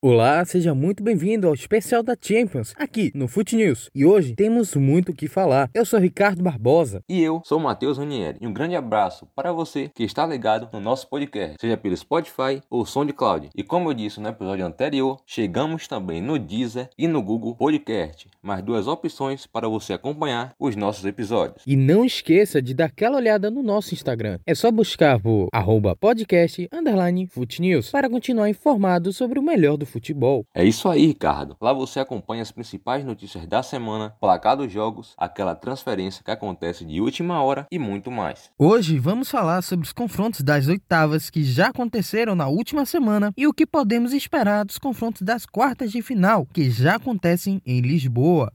Olá, seja muito bem-vindo ao especial da Champions, aqui no Foot News. E hoje temos muito o que falar. Eu sou Ricardo Barbosa. E eu sou Matheus Ranieri. E um grande abraço para você que está ligado no nosso podcast, seja pelo Spotify ou SoundCloud. E como eu disse no episódio anterior, chegamos também no Deezer e no Google Podcast. Mais duas opções para você acompanhar os nossos episódios. E não esqueça de dar aquela olhada no nosso Instagram. É só buscar por arroba podcast underline Foot News para continuar informado sobre o melhor do futebol. É isso aí, Ricardo. Lá você acompanha as principais notícias da semana, placar dos jogos, aquela transferência que acontece de última hora e muito mais. Hoje vamos falar sobre os confrontos das oitavas que já aconteceram na última semana e o que podemos esperar dos confrontos das quartas de final que já acontecem em Lisboa.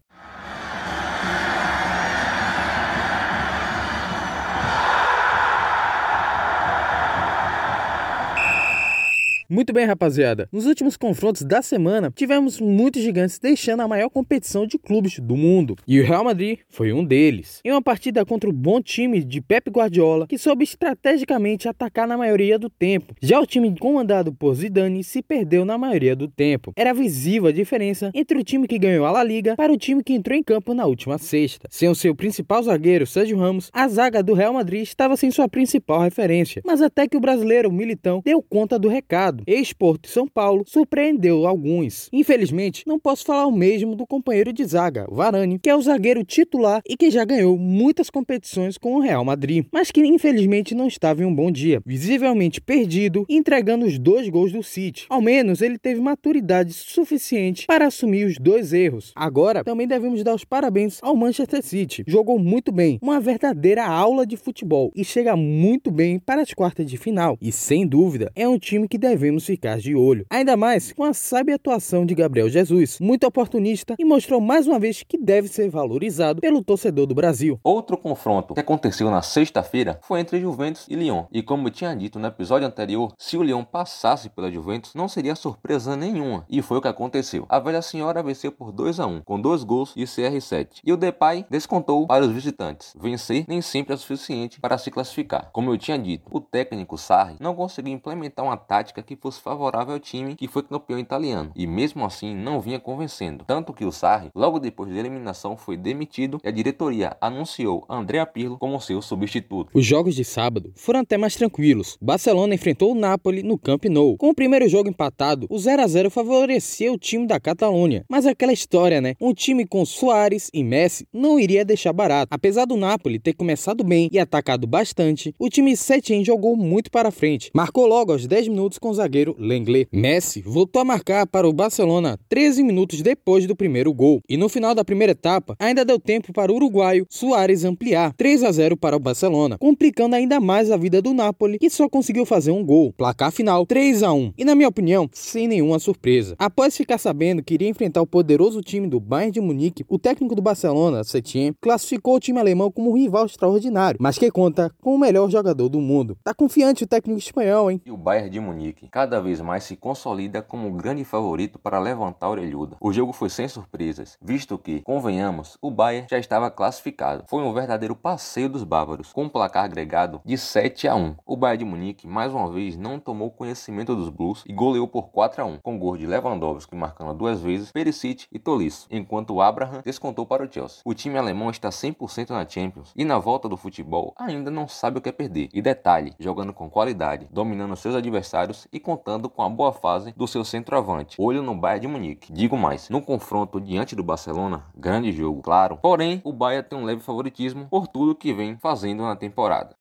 Muito bem, rapaziada. Nos últimos confrontos da semana, tivemos muitos gigantes deixando a maior competição de clubes do mundo. E o Real Madrid foi um deles. Em uma partida contra o bom time de Pep Guardiola, que soube estrategicamente atacar na maioria do tempo. Já o time comandado por Zidane se perdeu na maioria do tempo. Era visível a diferença entre o time que ganhou a La Liga para o time que entrou em campo na última sexta. Sem o seu principal zagueiro, Sérgio Ramos, a zaga do Real Madrid estava sem sua principal referência. Mas até que o brasileiro Militão deu conta do recado ex-Porto São Paulo, surpreendeu alguns. Infelizmente, não posso falar o mesmo do companheiro de zaga, Varane, que é o zagueiro titular e que já ganhou muitas competições com o Real Madrid, mas que infelizmente não estava em um bom dia, visivelmente perdido, entregando os dois gols do City. Ao menos ele teve maturidade suficiente para assumir os dois erros. Agora, também devemos dar os parabéns ao Manchester City. Jogou muito bem, uma verdadeira aula de futebol e chega muito bem para as quartas de final. E sem dúvida, é um time que devemos devemos ficar de olho. Ainda mais com a sábia atuação de Gabriel Jesus, muito oportunista e mostrou mais uma vez que deve ser valorizado pelo torcedor do Brasil. Outro confronto que aconteceu na sexta-feira foi entre Juventus e Lyon. E como eu tinha dito no episódio anterior, se o Lyon passasse pela Juventus, não seria surpresa nenhuma. E foi o que aconteceu. A velha senhora venceu por 2 a 1 com dois gols e CR7. E o Depay descontou para os visitantes. Vencer nem sempre é suficiente para se classificar. Como eu tinha dito, o técnico Sarri não conseguiu implementar uma tática que fosse favorável ao time que foi campeão italiano, e mesmo assim não vinha convencendo. Tanto que o Sarri, logo depois da eliminação, foi demitido e a diretoria anunciou Andrea Pirlo como seu substituto. Os jogos de sábado foram até mais tranquilos. Barcelona enfrentou o Napoli no Camp Nou. Com o primeiro jogo empatado, o 0 a 0 favorecia o time da Catalunha. Mas aquela história, né? Um time com Soares e Messi não iria deixar barato. Apesar do Napoli ter começado bem e atacado bastante, o time Setien jogou muito para frente. Marcou logo aos 10 minutos com o zagueiro Lenglet. Messi voltou a marcar para o Barcelona 13 minutos depois do primeiro gol. E no final da primeira etapa, ainda deu tempo para o uruguaio Soares ampliar 3 a 0 para o Barcelona, complicando ainda mais a vida do Napoli, que só conseguiu fazer um gol. Placar final 3 a 1. E na minha opinião, sem nenhuma surpresa. Após ficar sabendo que iria enfrentar o poderoso time do Bayern de Munique, o técnico do Barcelona, Setien, classificou o time alemão como um rival extraordinário, mas que conta com o melhor jogador do mundo. Tá confiante o técnico espanhol, hein? E o Bayern de Munique cada vez mais se consolida como o grande favorito para levantar a orelhuda. O jogo foi sem surpresas, visto que, convenhamos, o Bayern já estava classificado. Foi um verdadeiro passeio dos bávaros, com um placar agregado de 7 a 1. O Bayern de Munique mais uma vez não tomou conhecimento dos Blues e goleou por 4 a 1, com gol de Lewandowski marcando duas vezes, Perisic e Tolisso, enquanto o Abraham descontou para o Chelsea. O time alemão está 100% na Champions e na volta do futebol ainda não sabe o que é perder. E detalhe, jogando com qualidade, dominando seus adversários e contando com a boa fase do seu centroavante. Olho no Bayern de Munique. Digo mais, no confronto diante do Barcelona, grande jogo, claro. Porém, o Bayern tem um leve favoritismo por tudo que vem fazendo na temporada.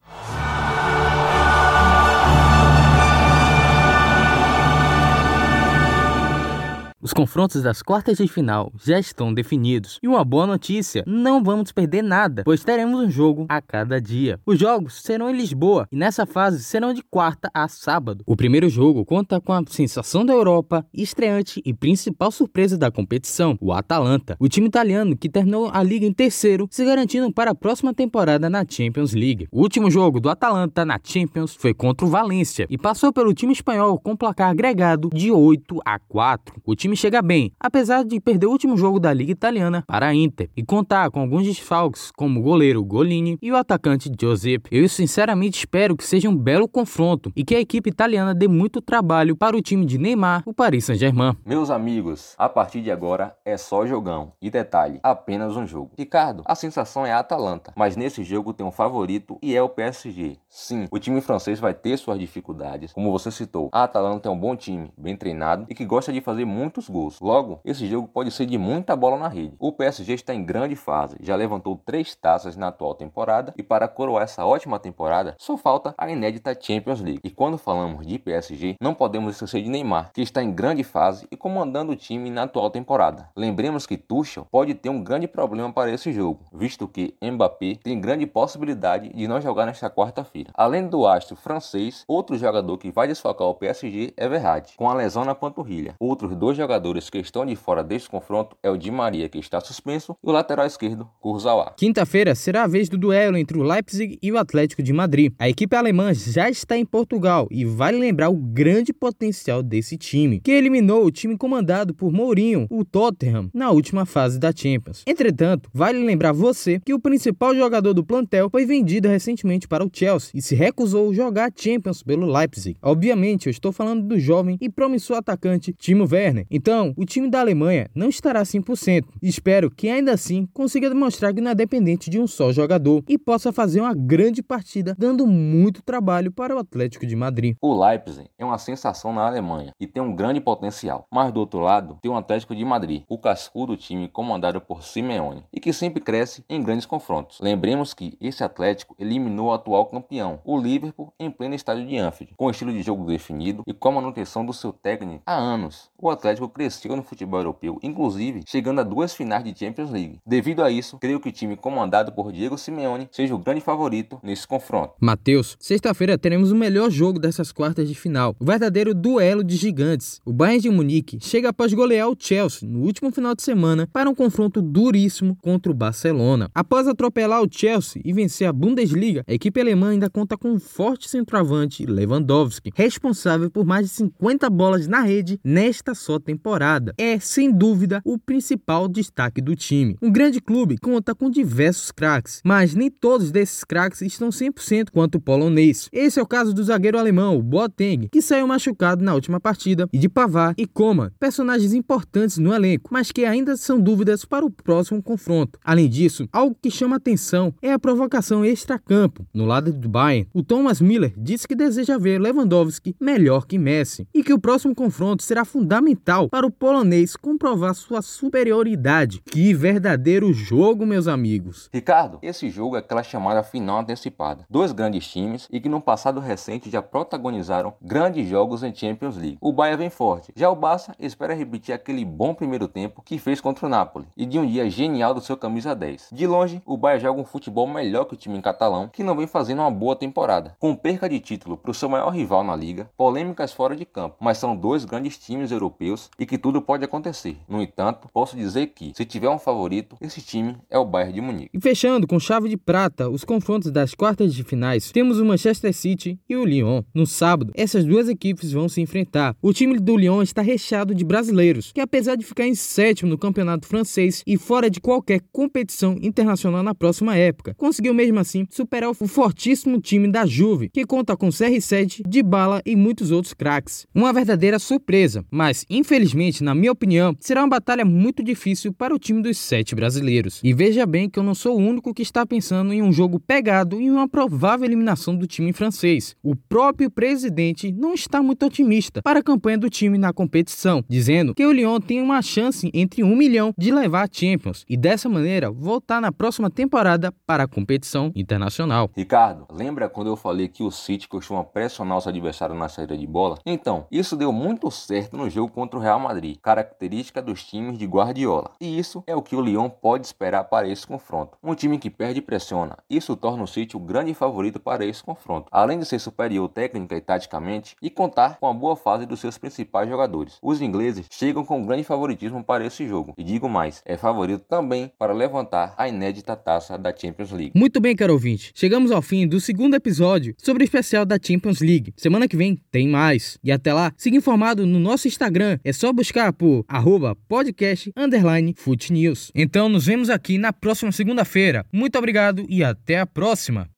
Os confrontos das quartas de final já estão definidos. E uma boa notícia: não vamos perder nada, pois teremos um jogo a cada dia. Os jogos serão em Lisboa e nessa fase serão de quarta a sábado. O primeiro jogo conta com a sensação da Europa, estreante e principal surpresa da competição, o Atalanta. O time italiano que terminou a liga em terceiro, se garantindo para a próxima temporada na Champions League. O último jogo do Atalanta na Champions foi contra o Valência e passou pelo time espanhol com placar agregado de 8 a 4. O time time chega bem, apesar de perder o último jogo da Liga Italiana para a Inter e contar com alguns desfalques como o goleiro Golini e o atacante Giuseppe. Eu sinceramente espero que seja um belo confronto e que a equipe italiana dê muito trabalho para o time de Neymar, o Paris Saint-Germain. Meus amigos, a partir de agora é só jogão. E detalhe, apenas um jogo. Ricardo, a sensação é a Atalanta, mas nesse jogo tem um favorito e é o PSG. Sim, o time francês vai ter suas dificuldades. Como você citou, a Atalanta é um bom time, bem treinado e que gosta de fazer muitos gols. Logo, esse jogo pode ser de muita bola na rede. O PSG está em grande fase, já levantou três taças na atual temporada e para coroar essa ótima temporada, só falta a inédita Champions League. E quando falamos de PSG, não podemos esquecer de Neymar, que está em grande fase e comandando o time na atual temporada. Lembremos que Tuchel pode ter um grande problema para esse jogo, visto que Mbappé tem grande possibilidade de não jogar nesta quarta-feira. Além do astro francês, outro jogador que vai desfocar o PSG é Verratti, com a lesão na panturrilha. Outros dois jogadores que estão de fora deste confronto é o Di Maria, que está suspenso, e o lateral esquerdo, Kurzawa. Quinta-feira será a vez do duelo entre o Leipzig e o Atlético de Madrid. A equipe alemã já está em Portugal e vale lembrar o grande potencial desse time, que eliminou o time comandado por Mourinho, o Tottenham, na última fase da Champions. Entretanto, vale lembrar você que o principal jogador do plantel foi vendido recentemente para o Chelsea e se recusou a jogar Champions pelo Leipzig. Obviamente, eu estou falando do jovem e promissor atacante Timo Werner. Então, o time da Alemanha não estará 100%. Espero que ainda assim consiga demonstrar que não é dependente de um só jogador e possa fazer uma grande partida, dando muito trabalho para o Atlético de Madrid. O Leipzig é uma sensação na Alemanha e tem um grande potencial, mas do outro lado tem o Atlético de Madrid, o cascudo time comandado por Simeone e que sempre cresce em grandes confrontos. Lembremos que esse Atlético eliminou o atual campeão, o Liverpool, em pleno estádio de Anfield, com estilo de jogo definido e com a manutenção do seu técnico há anos. O Atlético cresceu no futebol europeu, inclusive chegando a duas finais de Champions League. Devido a isso, creio que o time comandado por Diego Simeone seja o grande favorito nesse confronto. Matheus, sexta-feira teremos o melhor jogo dessas quartas de final, o verdadeiro duelo de gigantes. O Bayern de Munique chega após golear o Chelsea no último final de semana para um confronto duríssimo contra o Barcelona. Após atropelar o Chelsea e vencer a Bundesliga, a equipe alemã ainda conta com um forte centroavante Lewandowski, responsável por mais de 50 bolas na rede nesta só temporada. É, sem dúvida, o principal destaque do time. Um grande clube conta com diversos craques, mas nem todos desses craques estão 100% quanto o polonês. Esse é o caso do zagueiro alemão, Boateng, que saiu machucado na última partida, e de Pavard e Coman, personagens importantes no elenco, mas que ainda são dúvidas para o próximo confronto. Além disso, algo que chama atenção é a provocação extra-campo. No lado do Bayern, o Thomas Miller disse que deseja ver Lewandowski melhor que Messi e que o próximo confronto será fundamental para o polonês comprovar sua superioridade. Que verdadeiro jogo, meus amigos! Ricardo, esse jogo é aquela chamada final antecipada. Dois grandes times e que no passado recente já protagonizaram grandes jogos em Champions League. O Bayern vem forte, já o Barça espera repetir aquele bom primeiro tempo que fez contra o Napoli e de um dia genial do seu camisa 10. De longe, o Bayern joga um futebol melhor que o time catalão, que não vem fazendo uma boa temporada. Com perca de título para o seu maior rival na liga, polêmicas fora de campo, mas são dois grandes times europeus e que tudo pode acontecer. No entanto, posso dizer que, se tiver um favorito, esse time é o Bayern de Munique. E fechando com chave de prata os confrontos das quartas de finais, temos o Manchester City e o Lyon. No sábado, essas duas equipes vão se enfrentar. O time do Lyon está recheado de brasileiros, que apesar de ficar em sétimo no campeonato francês e fora de qualquer competição internacional na próxima época, conseguiu mesmo assim superar o fortíssimo time da Juve, que conta com CR7, Dybala e muitos outros craques. Uma verdadeira surpresa, mas infelizmente, na minha opinião, será uma batalha muito difícil para o time dos sete brasileiros. E veja bem que eu não sou o único que está pensando em um jogo pegado e uma provável eliminação do time francês. O próprio presidente não está muito otimista para a campanha do time na competição, dizendo que o Lyon tem uma chance entre um milhão de levar a Champions e dessa maneira voltar na próxima temporada para a competição internacional. Ricardo, lembra quando eu falei que o City costuma pressionar os adversários na saída de bola? Então, isso deu muito certo no jogo contra o Real Madrid, característica dos times de Guardiola. E isso é o que o Lyon pode esperar para esse confronto. Um time que perde e pressiona. Isso torna o City o grande favorito para esse confronto. Além de ser superior técnica e taticamente e contar com a boa fase dos seus principais jogadores. Os ingleses chegam com grande favoritismo para esse jogo. E digo mais, é favorito também para levantar a inédita taça da Champions League. Muito bem, caro ouvinte. Chegamos ao fim do segundo episódio sobre o especial da Champions League. Semana que vem tem mais. E até lá, siga informado no nosso Instagram. É só buscar por arroba podcast underline Então nos vemos aqui na próxima segunda-feira. Muito obrigado e até a próxima.